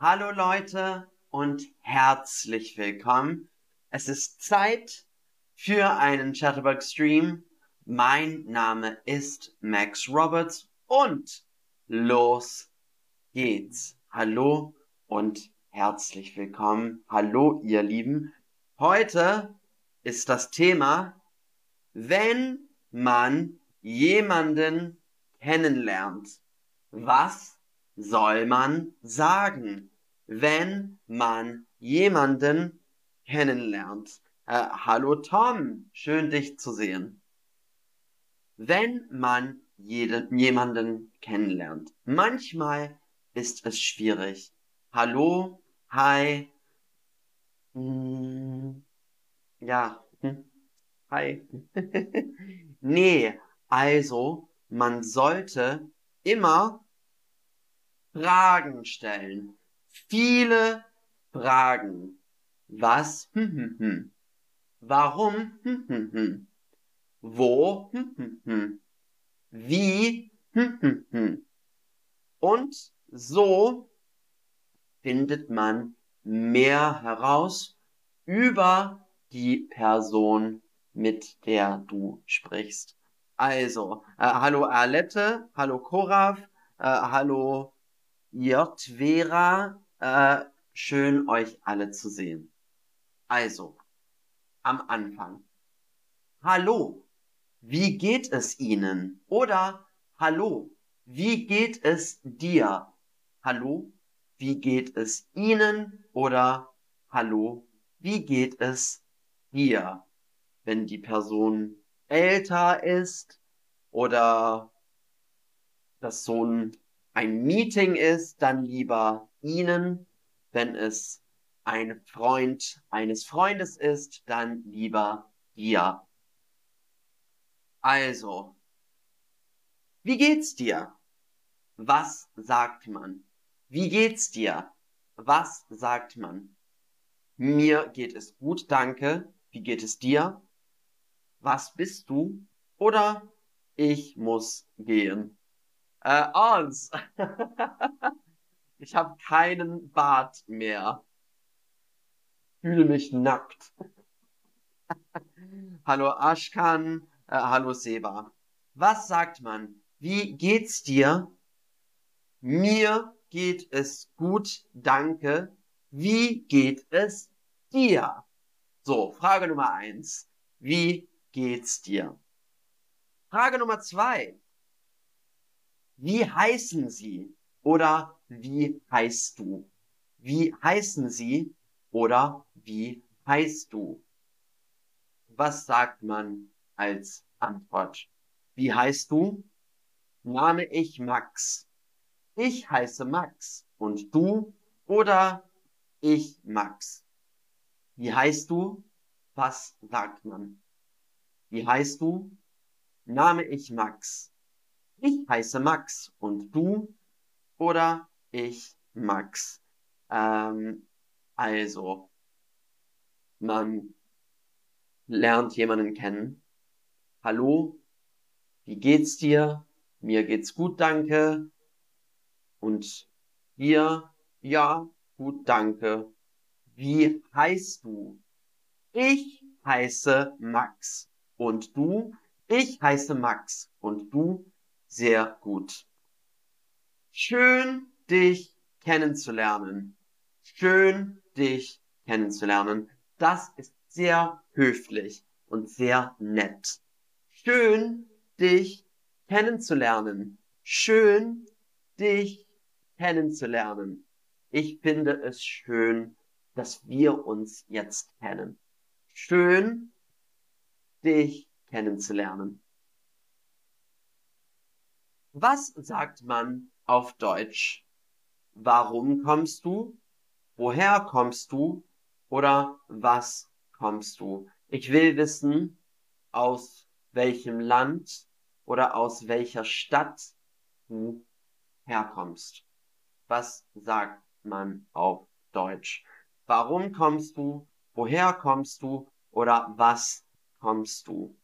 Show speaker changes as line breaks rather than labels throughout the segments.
Hallo Leute und herzlich willkommen. Es ist Zeit für einen Chatterbug Stream. Mein Name ist Max Roberts und los geht's. Hallo und herzlich willkommen. Hallo ihr Lieben. Heute ist das Thema, wenn man jemanden kennenlernt. Was soll man sagen, wenn man jemanden kennenlernt? Äh, hallo Tom, schön dich zu sehen. Wenn man jede, jemanden kennenlernt, manchmal ist es schwierig. Hallo, hi, hm, ja, hm, hi. nee, also man sollte immer Fragen stellen. Viele Fragen. Was? Warum? Wo? Wie? Und so findet man mehr heraus über die Person, mit der du sprichst. Also, äh, hallo Alette, hallo Korav, äh, hallo Jotvera, äh, schön euch alle zu sehen. Also, am Anfang. Hallo, wie geht es Ihnen? Oder Hallo, wie geht es dir? Hallo, wie geht es Ihnen? Oder Hallo, wie geht es dir? Wenn die Person älter ist oder das so ein, ein Meeting ist, dann lieber Ihnen. Wenn es ein Freund eines Freundes ist, dann lieber dir. Also, wie geht's dir? Was sagt man? Wie geht's dir? Was sagt man? Mir geht es gut, danke. Wie geht es dir? Was bist du? Oder ich muss gehen. Äh, Ans. ich habe keinen Bart mehr. Fühle mich nackt. hallo Ashkan, äh, hallo Seba. Was sagt man? Wie geht's dir? Mir geht es gut, danke. Wie geht es dir? So, Frage Nummer eins. Wie geht's dir? Frage Nummer zwei. Wie heißen Sie? Oder wie heißt du? Wie heißen Sie? Oder wie heißt du? Was sagt man als Antwort? Wie heißt du? Name ich Max. Ich heiße Max. Und du? Oder ich Max. Wie heißt du? Was sagt man? Wie heißt du? Name ich Max. Ich heiße Max. Und du? Oder ich Max. Ähm, also, man lernt jemanden kennen. Hallo, wie geht's dir? Mir geht's gut, danke. Und dir? Ja, gut, danke. Wie heißt du? Ich heiße Max. Und du? Ich heiße Max. Und du? Sehr gut. Schön, dich kennenzulernen. Schön, dich kennenzulernen. Das ist sehr höflich und sehr nett. Schön, dich kennenzulernen. Schön, dich kennenzulernen. Ich finde es schön, dass wir uns jetzt kennen. Schön, dich kennenzulernen. Was sagt man auf Deutsch? Warum kommst du? Woher kommst du? Oder was kommst du? Ich will wissen, aus welchem Land oder aus welcher Stadt du herkommst. Was sagt man auf Deutsch? Warum kommst du? Woher kommst du? Oder was kommst du?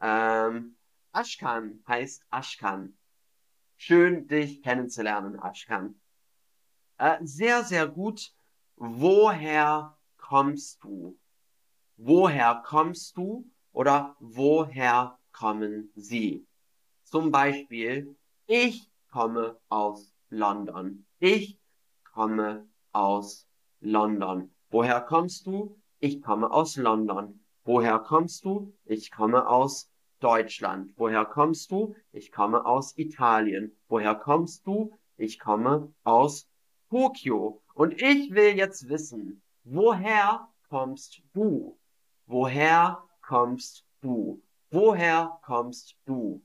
Ähm, Ashkan heißt Ashkan. Schön, dich kennenzulernen, Ashkan. Äh, sehr, sehr gut. Woher kommst du? Woher kommst du oder woher kommen sie? Zum Beispiel, ich komme aus London. Ich komme aus London. Woher kommst du? Ich komme aus London. Woher kommst du? Ich komme aus Deutschland. Woher kommst du? Ich komme aus Italien. Woher kommst du? Ich komme aus Tokio. Und ich will jetzt wissen, woher kommst du? Woher kommst du? Woher kommst du?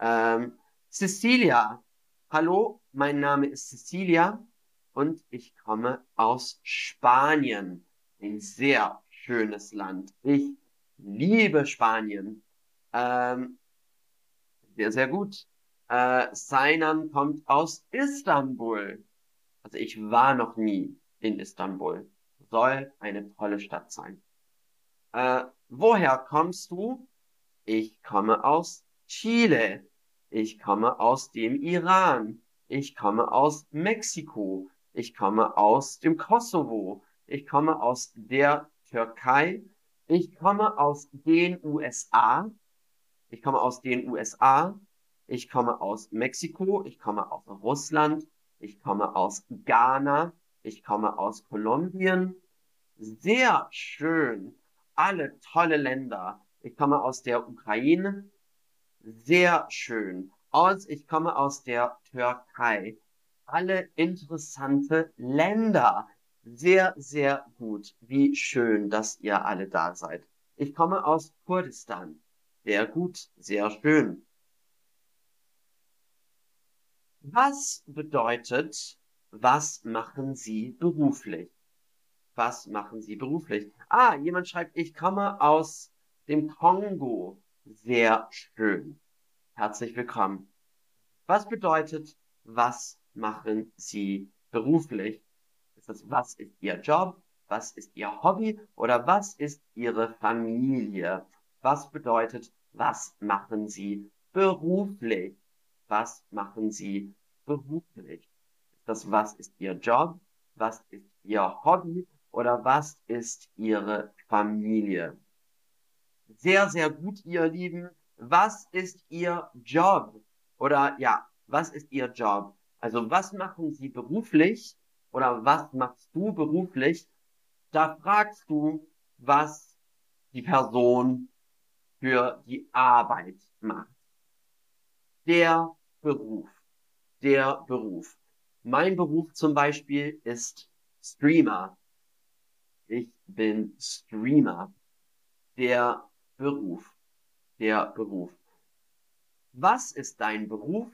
Ähm, Cecilia. Hallo, mein Name ist Cecilia und ich komme aus Spanien. Ein sehr schönes Land. Ich liebe Spanien. Ähm, sehr, sehr gut. Äh, Seinan kommt aus Istanbul. Also ich war noch nie in Istanbul. Soll eine tolle Stadt sein. Äh, woher kommst du? Ich komme aus Chile. Ich komme aus dem Iran. Ich komme aus Mexiko. Ich komme aus dem Kosovo. Ich komme aus der Türkei. Ich komme aus den USA. Ich komme aus den USA. Ich komme aus Mexiko. Ich komme aus Russland. Ich komme aus Ghana. Ich komme aus Kolumbien. Sehr schön. Alle tolle Länder. Ich komme aus der Ukraine. Sehr schön. Aus, ich komme aus der Türkei. Alle interessante Länder. Sehr, sehr gut. Wie schön, dass ihr alle da seid. Ich komme aus Kurdistan. Sehr gut, sehr schön. Was bedeutet, was machen Sie beruflich? Was machen Sie beruflich? Ah, jemand schreibt, ich komme aus dem Kongo. Sehr schön. Herzlich willkommen. Was bedeutet, was machen Sie beruflich? Ist das, was ist Ihr Job? Was ist Ihr Hobby? Oder was ist Ihre Familie? Was bedeutet, was machen Sie beruflich? Was machen Sie beruflich? Das, was ist Ihr Job? Was ist Ihr Hobby? Oder was ist Ihre Familie? Sehr, sehr gut, ihr Lieben. Was ist Ihr Job? Oder ja, was ist Ihr Job? Also was machen Sie beruflich? Oder was machst du beruflich? Da fragst du, was die Person für die Arbeit macht. Der Beruf. Der Beruf. Mein Beruf zum Beispiel ist Streamer. Ich bin Streamer. Der Beruf. Der Beruf. Was ist dein Beruf?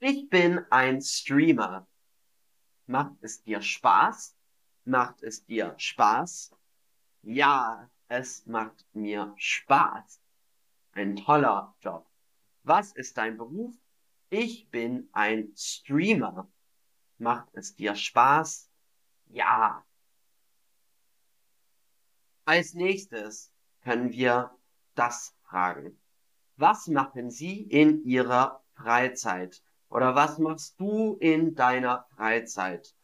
Ich bin ein Streamer. Macht es dir Spaß? Macht es dir Spaß? Ja, es macht mir Spaß. Ein toller Job. Was ist dein Beruf? Ich bin ein Streamer. Macht es dir Spaß? Ja. Als nächstes können wir das fragen. Was machen Sie in Ihrer Freizeit? Oder was machst du in deiner Freizeit?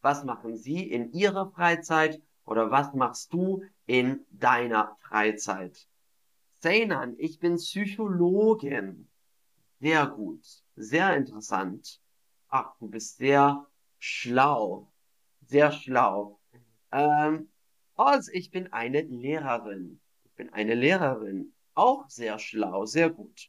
Was machen Sie in Ihrer Freizeit? Oder was machst du in deiner Freizeit? Seinan, ich bin Psychologin. Sehr gut. Sehr interessant. Ach, du bist sehr schlau. Sehr schlau. Ähm, also, ich bin eine Lehrerin. Ich bin eine Lehrerin. Auch sehr schlau. Sehr gut.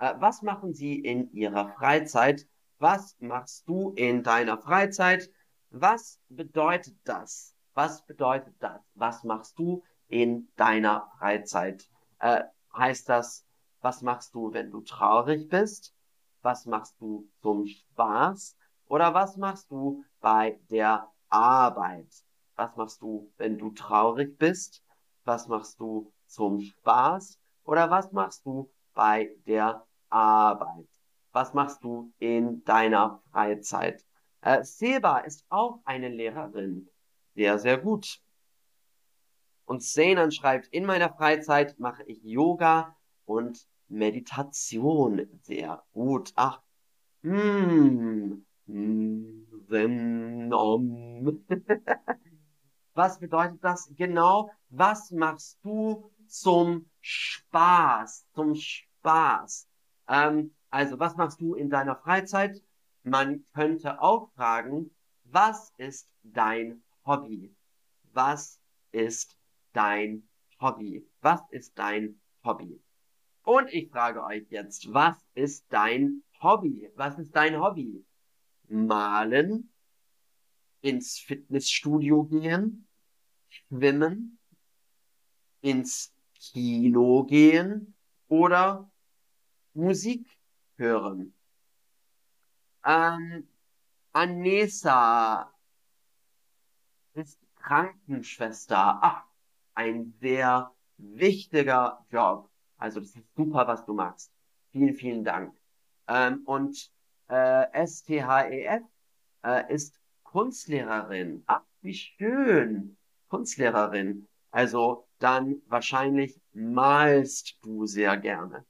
Äh, was machen Sie in Ihrer Freizeit? Was machst du in deiner Freizeit? Was bedeutet das? Was bedeutet das? Was machst du in deiner Freizeit? Äh, heißt das, was machst du, wenn du traurig bist? Was machst du zum Spaß? Oder was machst du bei der Arbeit? Was machst du, wenn du traurig bist? Was machst du zum Spaß? Oder was machst du bei der Arbeit? Was machst du in deiner Freizeit? Äh, Seba ist auch eine Lehrerin. Sehr, sehr gut. Und Seinan schreibt, in meiner Freizeit mache ich Yoga und Meditation. Sehr gut. Ach, hm, hm. Rim, Om. Was bedeutet das genau? Was machst du zum Spaß? Zum Spaß. Ähm, also, was machst du in deiner Freizeit? Man könnte auch fragen, was ist dein Hobby? Was ist dein Hobby? Was ist dein Hobby? Und ich frage euch jetzt, was ist dein Hobby? Was ist dein Hobby? Malen, ins Fitnessstudio gehen, schwimmen, ins Kino gehen oder Musik hören. Ähm, Anessa ist Krankenschwester. Ach, ein sehr wichtiger Job. Also das ist super, was du machst. Vielen, vielen Dank. Ähm, und äh, STHEF äh, ist Kunstlehrerin. Ach, wie schön. Kunstlehrerin. Also dann wahrscheinlich malst du sehr gerne.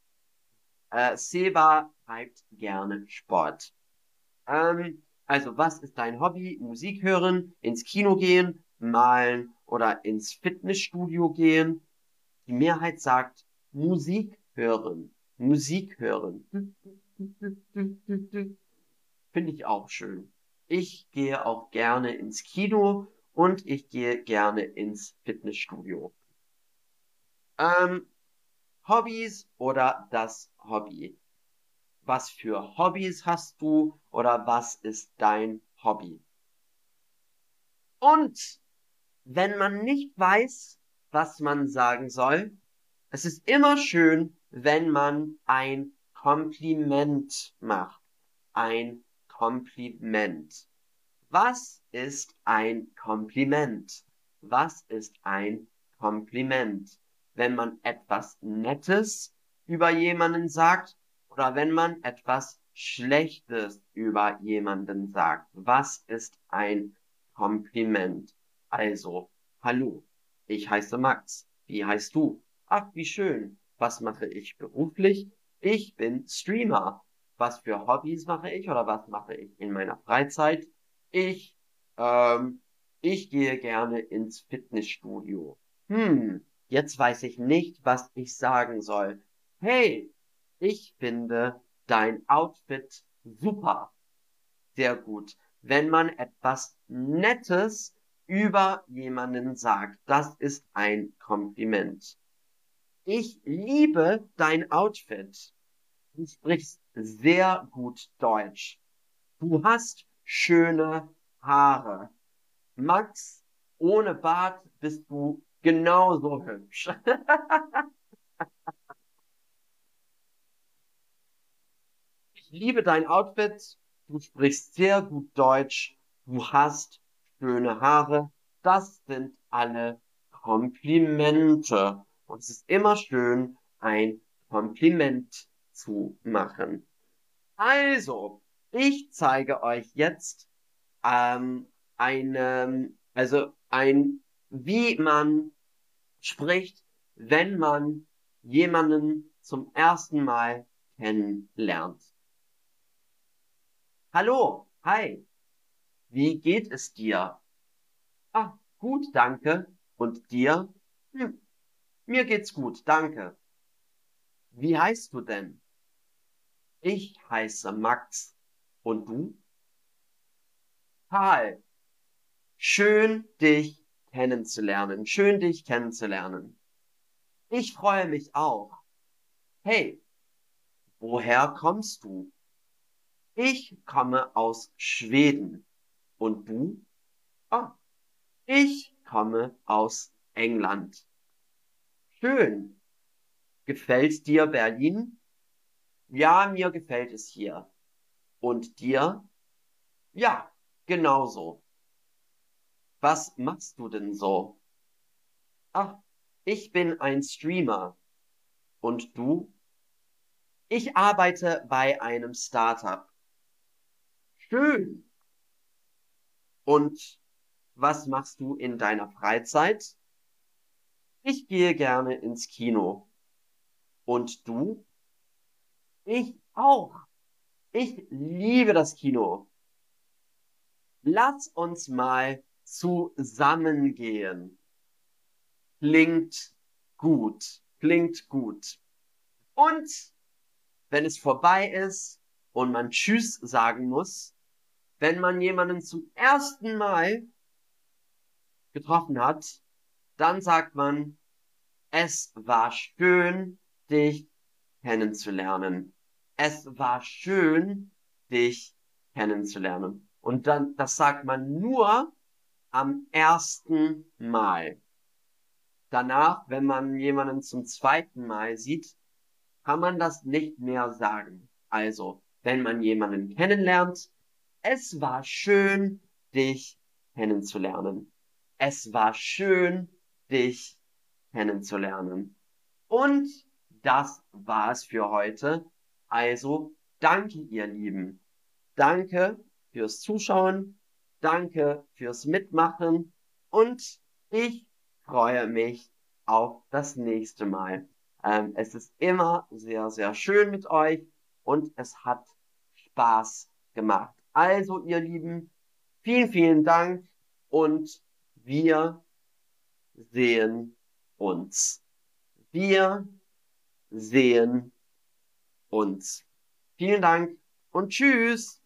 Äh, Seba treibt gerne Sport. Ähm, also was ist dein Hobby? Musik hören, ins Kino gehen, malen oder ins Fitnessstudio gehen. Die Mehrheit sagt Musik hören. Musik hören. Finde ich auch schön. Ich gehe auch gerne ins Kino und ich gehe gerne ins Fitnessstudio. Ähm, Hobbys oder das Hobby? Was für Hobbys hast du oder was ist dein Hobby? Und wenn man nicht weiß, was man sagen soll, es ist immer schön, wenn man ein Kompliment macht. Ein Kompliment. Was ist ein Kompliment? Was ist ein Kompliment? Wenn man etwas Nettes über jemanden sagt oder wenn man etwas Schlechtes über jemanden sagt. Was ist ein Kompliment? Also, hallo, ich heiße Max. Wie heißt du? Ach, wie schön. Was mache ich beruflich? Ich bin Streamer. Was für Hobbys mache ich oder was mache ich in meiner Freizeit? Ich, ähm, ich gehe gerne ins Fitnessstudio. Hm, jetzt weiß ich nicht, was ich sagen soll. Hey, ich finde dein Outfit super. Sehr gut. Wenn man etwas Nettes über jemanden sagt, das ist ein Kompliment. Ich liebe dein Outfit. Du sprichst sehr gut Deutsch. Du hast schöne Haare. Max, ohne Bart bist du genauso hübsch. ich liebe dein Outfit. Du sprichst sehr gut Deutsch. Du hast schöne Haare. Das sind alle Komplimente. Und es ist immer schön, ein Kompliment zu machen. Also, ich zeige euch jetzt ähm, eine, also ein, wie man spricht, wenn man jemanden zum ersten Mal kennenlernt. Hallo, hi, wie geht es dir? Ah, gut, danke. Und dir? Hm, mir geht's gut, danke. Wie heißt du denn? Ich heiße Max. Und du? Karl. Schön, dich kennenzulernen. Schön, dich kennenzulernen. Ich freue mich auch. Hey, woher kommst du? Ich komme aus Schweden. Und du? Ah, ich komme aus England. Schön. Gefällt dir Berlin? Ja, mir gefällt es hier. Und dir? Ja, genauso. Was machst du denn so? Ach, ich bin ein Streamer. Und du? Ich arbeite bei einem Startup. Schön. Und was machst du in deiner Freizeit? Ich gehe gerne ins Kino. Und du? Ich auch. Ich liebe das Kino. Lass uns mal zusammengehen. Klingt gut. Klingt gut. Und wenn es vorbei ist und man Tschüss sagen muss, wenn man jemanden zum ersten Mal getroffen hat, dann sagt man, es war schön, dich kennenzulernen. Es war schön, dich kennenzulernen. Und dann, das sagt man nur am ersten Mal. Danach, wenn man jemanden zum zweiten Mal sieht, kann man das nicht mehr sagen. Also, wenn man jemanden kennenlernt, es war schön, dich kennenzulernen. Es war schön, dich kennenzulernen. Und das war's für heute. Also, danke, ihr Lieben. Danke fürs Zuschauen. Danke fürs Mitmachen. Und ich freue mich auf das nächste Mal. Ähm, es ist immer sehr, sehr schön mit euch und es hat Spaß gemacht. Also, ihr Lieben, vielen, vielen Dank und wir sehen uns. Wir sehen uns. Vielen Dank und tschüss.